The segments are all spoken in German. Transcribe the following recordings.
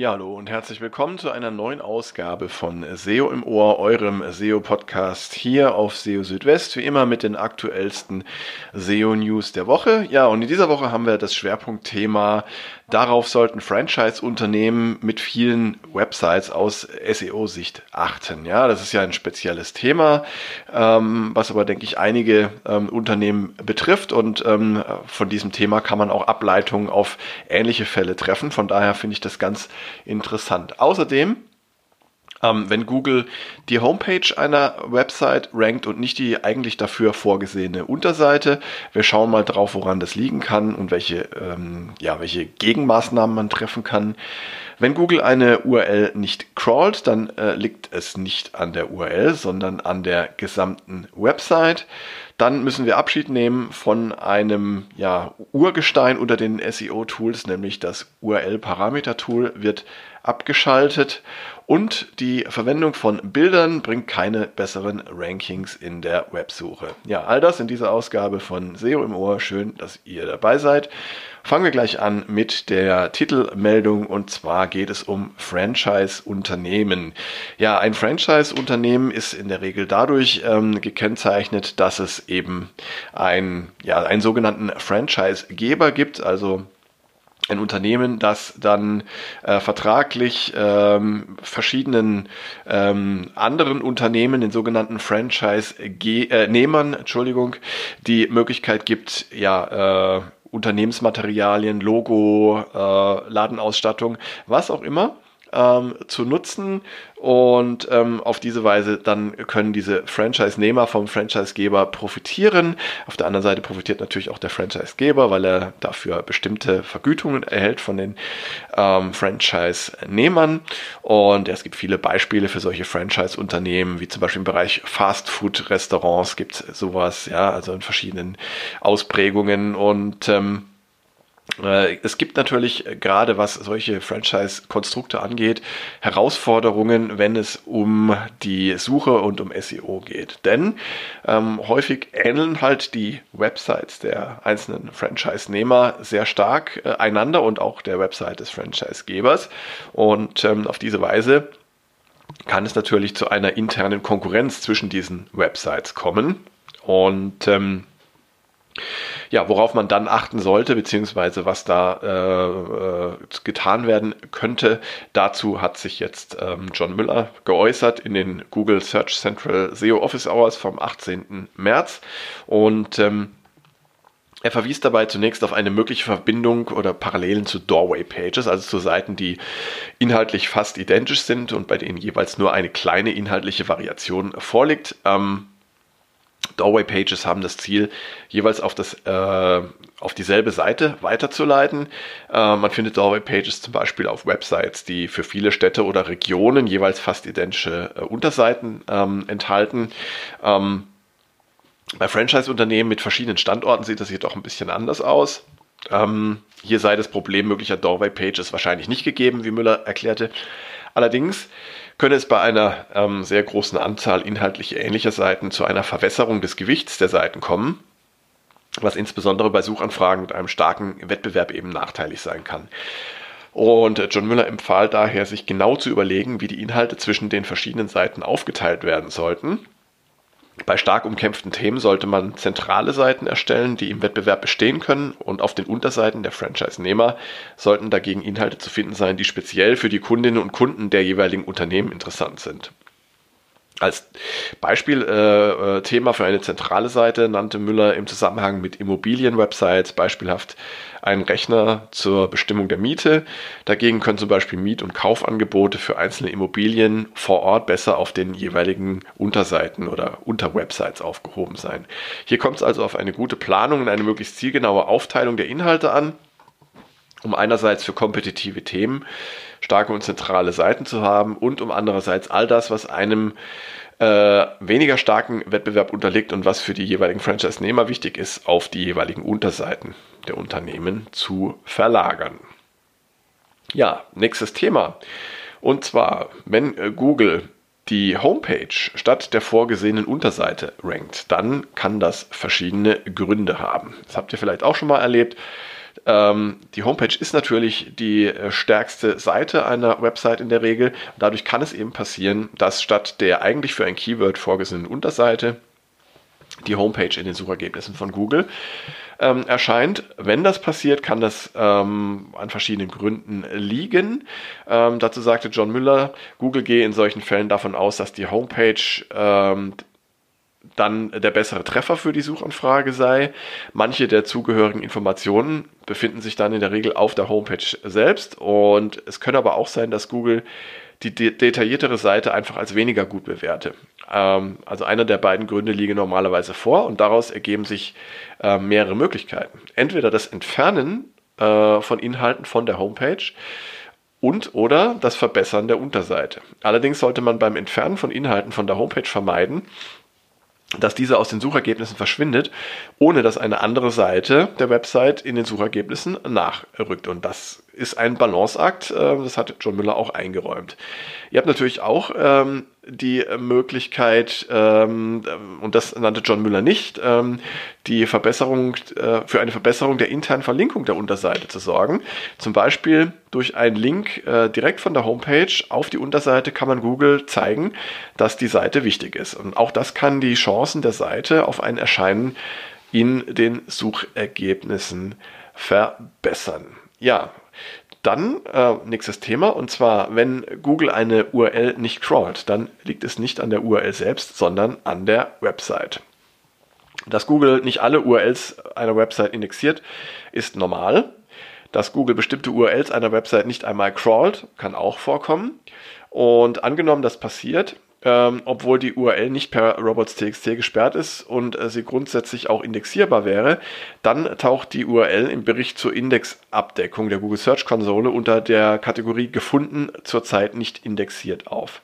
Ja, hallo und herzlich willkommen zu einer neuen Ausgabe von SEO im Ohr, eurem SEO-Podcast hier auf SEO Südwest, wie immer mit den aktuellsten SEO-News der Woche. Ja, und in dieser Woche haben wir das Schwerpunktthema Darauf sollten Franchise-Unternehmen mit vielen Websites aus SEO-Sicht achten. Ja, das ist ja ein spezielles Thema, ähm, was aber, denke ich, einige ähm, Unternehmen betrifft. Und ähm, von diesem Thema kann man auch Ableitungen auf ähnliche Fälle treffen. Von daher finde ich das ganz interessant. Außerdem ähm, wenn Google die Homepage einer Website rankt und nicht die eigentlich dafür vorgesehene Unterseite. Wir schauen mal drauf, woran das liegen kann und welche, ähm, ja, welche Gegenmaßnahmen man treffen kann. Wenn Google eine URL nicht crawlt, dann äh, liegt es nicht an der URL, sondern an der gesamten Website. Dann müssen wir Abschied nehmen von einem ja, Urgestein unter den SEO-Tools, nämlich das URL-Parameter-Tool wird abgeschaltet und die Verwendung von Bildern bringt keine besseren Rankings in der Websuche. Ja, all das in dieser Ausgabe von SEO im Ohr. Schön, dass ihr dabei seid. Fangen wir gleich an mit der Titelmeldung und zwar geht es um Franchise-Unternehmen. Ja, ein Franchise-Unternehmen ist in der Regel dadurch ähm, gekennzeichnet, dass es eben ein, ja, einen sogenannten Franchise-Geber gibt, also ein Unternehmen, das dann äh, vertraglich ähm, verschiedenen ähm, anderen Unternehmen, den sogenannten Franchise-Nehmern, äh, Entschuldigung, die Möglichkeit gibt, ja, äh, Unternehmensmaterialien, Logo, äh, Ladenausstattung, was auch immer, ähm, zu nutzen und ähm, auf diese Weise dann können diese Franchise-Nehmer vom Franchise-Geber profitieren. Auf der anderen Seite profitiert natürlich auch der Franchise-Geber, weil er dafür bestimmte Vergütungen erhält von den ähm, Franchise-Nehmern. Und es gibt viele Beispiele für solche Franchise-Unternehmen, wie zum Beispiel im Bereich Fast-Food-Restaurants gibt es sowas, ja, also in verschiedenen Ausprägungen und ähm, äh, es gibt natürlich äh, gerade was solche Franchise-Konstrukte angeht, Herausforderungen, wenn es um die Suche und um SEO geht. Denn ähm, häufig ähneln halt die Websites der einzelnen Franchise-Nehmer sehr stark äh, einander und auch der Website des Franchise-Gebers. Und ähm, auf diese Weise kann es natürlich zu einer internen Konkurrenz zwischen diesen Websites kommen. Und ähm, ja, worauf man dann achten sollte, beziehungsweise was da äh, äh, getan werden könnte. Dazu hat sich jetzt ähm, John Müller geäußert in den Google Search Central SEO Office Hours vom 18. März und ähm, er verwies dabei zunächst auf eine mögliche Verbindung oder Parallelen zu Doorway Pages, also zu Seiten, die inhaltlich fast identisch sind und bei denen jeweils nur eine kleine inhaltliche Variation vorliegt. Ähm, Doorway Pages haben das Ziel, jeweils auf, das, äh, auf dieselbe Seite weiterzuleiten. Äh, man findet Doorway Pages zum Beispiel auf Websites, die für viele Städte oder Regionen jeweils fast identische äh, Unterseiten ähm, enthalten. Ähm, bei Franchise-Unternehmen mit verschiedenen Standorten sieht das jedoch ein bisschen anders aus. Ähm, hier sei das Problem möglicher Doorway Pages wahrscheinlich nicht gegeben, wie Müller erklärte. Allerdings könne es bei einer ähm, sehr großen Anzahl inhaltlich ähnlicher Seiten zu einer Verwässerung des Gewichts der Seiten kommen, was insbesondere bei Suchanfragen mit einem starken Wettbewerb eben nachteilig sein kann. Und John Müller empfahl daher, sich genau zu überlegen, wie die Inhalte zwischen den verschiedenen Seiten aufgeteilt werden sollten bei stark umkämpften Themen sollte man zentrale Seiten erstellen, die im Wettbewerb bestehen können und auf den Unterseiten der Franchise-Nehmer sollten dagegen Inhalte zu finden sein, die speziell für die Kundinnen und Kunden der jeweiligen Unternehmen interessant sind. Als Beispielthema äh, für eine zentrale Seite nannte Müller im Zusammenhang mit Immobilienwebsites beispielhaft einen Rechner zur Bestimmung der Miete. Dagegen können zum Beispiel Miet- und Kaufangebote für einzelne Immobilien vor Ort besser auf den jeweiligen Unterseiten oder Unterwebsites aufgehoben sein. Hier kommt es also auf eine gute Planung und eine möglichst zielgenaue Aufteilung der Inhalte an, um einerseits für kompetitive Themen starke und zentrale Seiten zu haben und um andererseits all das, was einem äh, weniger starken Wettbewerb unterliegt und was für die jeweiligen Franchise-Nehmer wichtig ist, auf die jeweiligen Unterseiten der Unternehmen zu verlagern. Ja, nächstes Thema. Und zwar, wenn äh, Google die Homepage statt der vorgesehenen Unterseite rankt, dann kann das verschiedene Gründe haben. Das habt ihr vielleicht auch schon mal erlebt. Ähm, die Homepage ist natürlich die äh, stärkste Seite einer Website in der Regel. Dadurch kann es eben passieren, dass statt der eigentlich für ein Keyword vorgesehenen Unterseite die Homepage in den Suchergebnissen von Google ähm, erscheint. Wenn das passiert, kann das ähm, an verschiedenen Gründen liegen. Ähm, dazu sagte John Müller, Google gehe in solchen Fällen davon aus, dass die Homepage ähm, dann der bessere Treffer für die Suchanfrage sei. Manche der zugehörigen Informationen befinden sich dann in der Regel auf der Homepage selbst und es könnte aber auch sein, dass Google die de detailliertere Seite einfach als weniger gut bewerte. Ähm, also einer der beiden Gründe liege normalerweise vor und daraus ergeben sich äh, mehrere Möglichkeiten. Entweder das Entfernen äh, von Inhalten von der Homepage und oder das Verbessern der Unterseite. Allerdings sollte man beim Entfernen von Inhalten von der Homepage vermeiden, dass diese aus den Suchergebnissen verschwindet, ohne dass eine andere Seite der Website in den Suchergebnissen nachrückt. Und das ist ein Balanceakt, äh, das hat John Müller auch eingeräumt. Ihr habt natürlich auch ähm, die Möglichkeit, ähm, und das nannte John Müller nicht, ähm, die Verbesserung, äh, für eine Verbesserung der internen Verlinkung der Unterseite zu sorgen. Zum Beispiel durch einen Link äh, direkt von der Homepage auf die Unterseite kann man Google zeigen, dass die Seite wichtig ist. Und auch das kann die Chancen der Seite auf ein Erscheinen in den Suchergebnissen verbessern. Ja, dann äh, nächstes Thema und zwar, wenn Google eine URL nicht crawlt, dann liegt es nicht an der URL selbst, sondern an der Website. Dass Google nicht alle URLs einer Website indexiert, ist normal. Dass Google bestimmte URLs einer Website nicht einmal crawlt, kann auch vorkommen. Und angenommen, das passiert, ähm, obwohl die URL nicht per robots.txt gesperrt ist und äh, sie grundsätzlich auch indexierbar wäre, dann taucht die URL im Bericht zur Indexabdeckung der Google Search Konsole unter der Kategorie gefunden zurzeit nicht indexiert auf.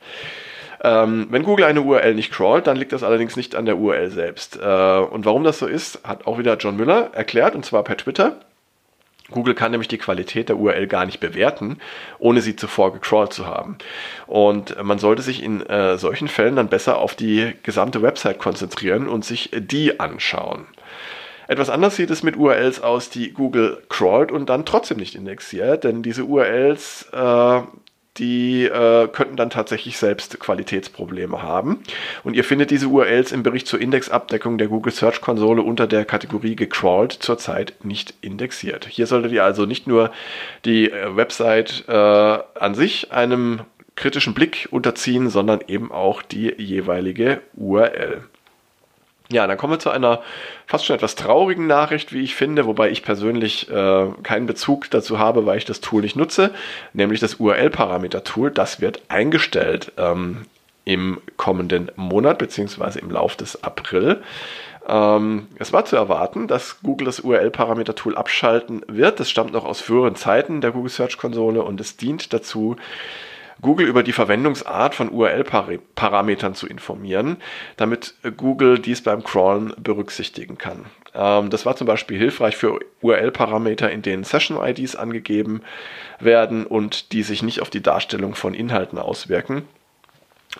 Ähm, wenn Google eine URL nicht crawlt, dann liegt das allerdings nicht an der URL selbst. Äh, und warum das so ist, hat auch wieder John Müller erklärt, und zwar per Twitter. Google kann nämlich die Qualität der URL gar nicht bewerten, ohne sie zuvor gecrawlt zu haben. Und man sollte sich in äh, solchen Fällen dann besser auf die gesamte Website konzentrieren und sich die anschauen. Etwas anders sieht es mit URLs aus, die Google crawlt und dann trotzdem nicht indexiert, denn diese URLs äh, die äh, könnten dann tatsächlich selbst Qualitätsprobleme haben. Und ihr findet diese URLs im Bericht zur Indexabdeckung der Google Search Konsole unter der Kategorie gecrawlt zurzeit nicht indexiert. Hier solltet ihr also nicht nur die äh, Website äh, an sich einem kritischen Blick unterziehen, sondern eben auch die jeweilige URL. Ja, dann kommen wir zu einer fast schon etwas traurigen Nachricht, wie ich finde, wobei ich persönlich äh, keinen Bezug dazu habe, weil ich das Tool nicht nutze, nämlich das URL-Parameter-Tool. Das wird eingestellt ähm, im kommenden Monat beziehungsweise im Lauf des April. Ähm, es war zu erwarten, dass Google das URL-Parameter-Tool abschalten wird. Das stammt noch aus früheren Zeiten der Google Search Konsole und es dient dazu, Google über die Verwendungsart von URL-Parametern zu informieren, damit Google dies beim Crawlen berücksichtigen kann. Ähm, das war zum Beispiel hilfreich für URL-Parameter, in denen Session-IDs angegeben werden und die sich nicht auf die Darstellung von Inhalten auswirken.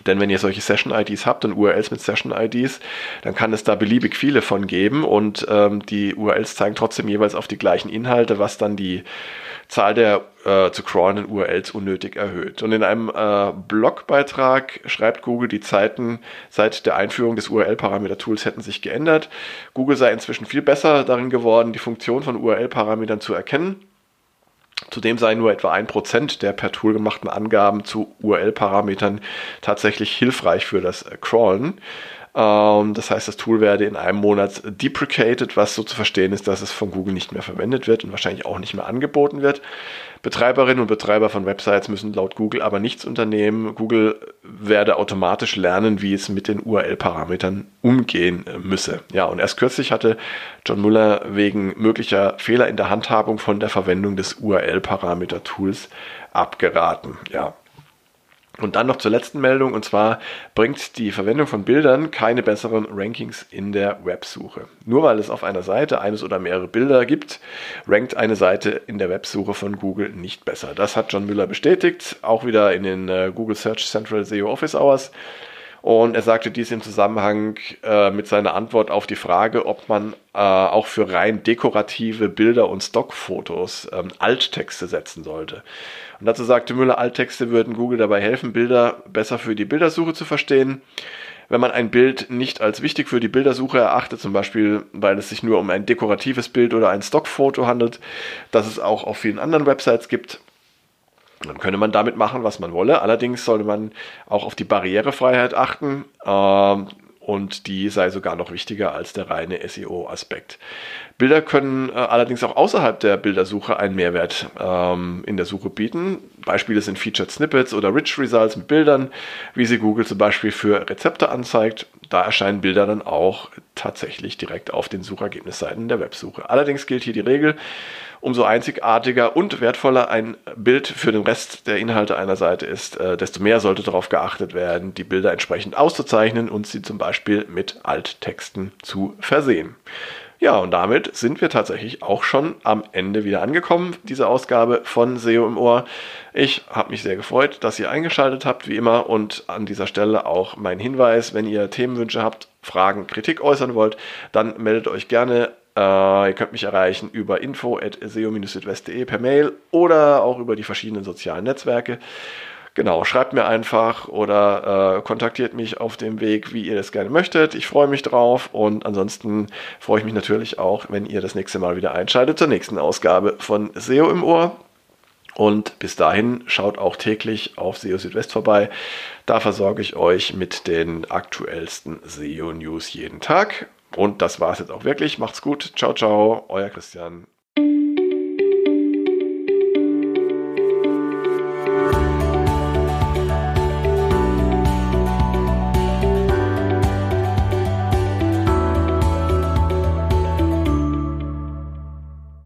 Denn wenn ihr solche Session-IDs habt und URLs mit Session-IDs, dann kann es da beliebig viele von geben und ähm, die URLs zeigen trotzdem jeweils auf die gleichen Inhalte, was dann die Zahl der äh, zu crawlenden URLs unnötig erhöht. Und in einem äh, Blogbeitrag schreibt Google, die Zeiten seit der Einführung des URL-Parameter-Tools hätten sich geändert. Google sei inzwischen viel besser darin geworden, die Funktion von URL-Parametern zu erkennen Zudem seien nur etwa ein Prozent der per Tool gemachten Angaben zu URL-Parametern tatsächlich hilfreich für das Crawlen. Ähm, das heißt, das Tool werde in einem Monat deprecated, was so zu verstehen ist, dass es von Google nicht mehr verwendet wird und wahrscheinlich auch nicht mehr angeboten wird. Betreiberinnen und Betreiber von Websites müssen laut Google aber nichts unternehmen. Google werde automatisch lernen, wie es mit den URL-Parametern umgehen müsse. Ja, und erst kürzlich hatte John Muller wegen möglicher Fehler in der Handhabung von der Verwendung des URL-Parameter-Tools abgeraten. Ja, und dann noch zur letzten Meldung, und zwar bringt die Verwendung von Bildern keine besseren Rankings in der Websuche. Nur weil es auf einer Seite eines oder mehrere Bilder gibt, rankt eine Seite in der Websuche von Google nicht besser. Das hat John Müller bestätigt, auch wieder in den äh, Google Search Central SEO Office Hours. Und er sagte dies im Zusammenhang äh, mit seiner Antwort auf die Frage, ob man äh, auch für rein dekorative Bilder und Stockfotos ähm, Alttexte setzen sollte. Und dazu sagte Müller, Alttexte würden Google dabei helfen, Bilder besser für die Bildersuche zu verstehen. Wenn man ein Bild nicht als wichtig für die Bildersuche erachtet, zum Beispiel weil es sich nur um ein dekoratives Bild oder ein Stockfoto handelt, das es auch auf vielen anderen Websites gibt, dann könne man damit machen, was man wolle. Allerdings sollte man auch auf die Barrierefreiheit achten. Ähm, und die sei sogar noch wichtiger als der reine SEO-Aspekt. Bilder können äh, allerdings auch außerhalb der Bildersuche einen Mehrwert ähm, in der Suche bieten. Beispiele sind Featured Snippets oder Rich Results mit Bildern, wie sie Google zum Beispiel für Rezepte anzeigt. Da erscheinen Bilder dann auch tatsächlich direkt auf den Suchergebnisseiten der Websuche. Allerdings gilt hier die Regel, umso einzigartiger und wertvoller ein Bild für den Rest der Inhalte einer Seite ist, äh, desto mehr sollte darauf geachtet werden, die Bilder entsprechend auszuzeichnen und sie zum Beispiel mit Alttexten zu versehen. Ja, und damit sind wir tatsächlich auch schon am Ende wieder angekommen, diese Ausgabe von SEO im Ohr. Ich habe mich sehr gefreut, dass ihr eingeschaltet habt, wie immer. Und an dieser Stelle auch mein Hinweis, wenn ihr Themenwünsche habt, Fragen, Kritik äußern wollt, dann meldet euch gerne. Äh, ihr könnt mich erreichen über info.seo-südwest.de per Mail oder auch über die verschiedenen sozialen Netzwerke. Genau, schreibt mir einfach oder äh, kontaktiert mich auf dem Weg, wie ihr das gerne möchtet. Ich freue mich drauf und ansonsten freue ich mich natürlich auch, wenn ihr das nächste Mal wieder einschaltet zur nächsten Ausgabe von SEO im Ohr. Und bis dahin schaut auch täglich auf SEO Südwest vorbei. Da versorge ich euch mit den aktuellsten SEO News jeden Tag. Und das war es jetzt auch wirklich. Macht's gut. Ciao, ciao. Euer Christian.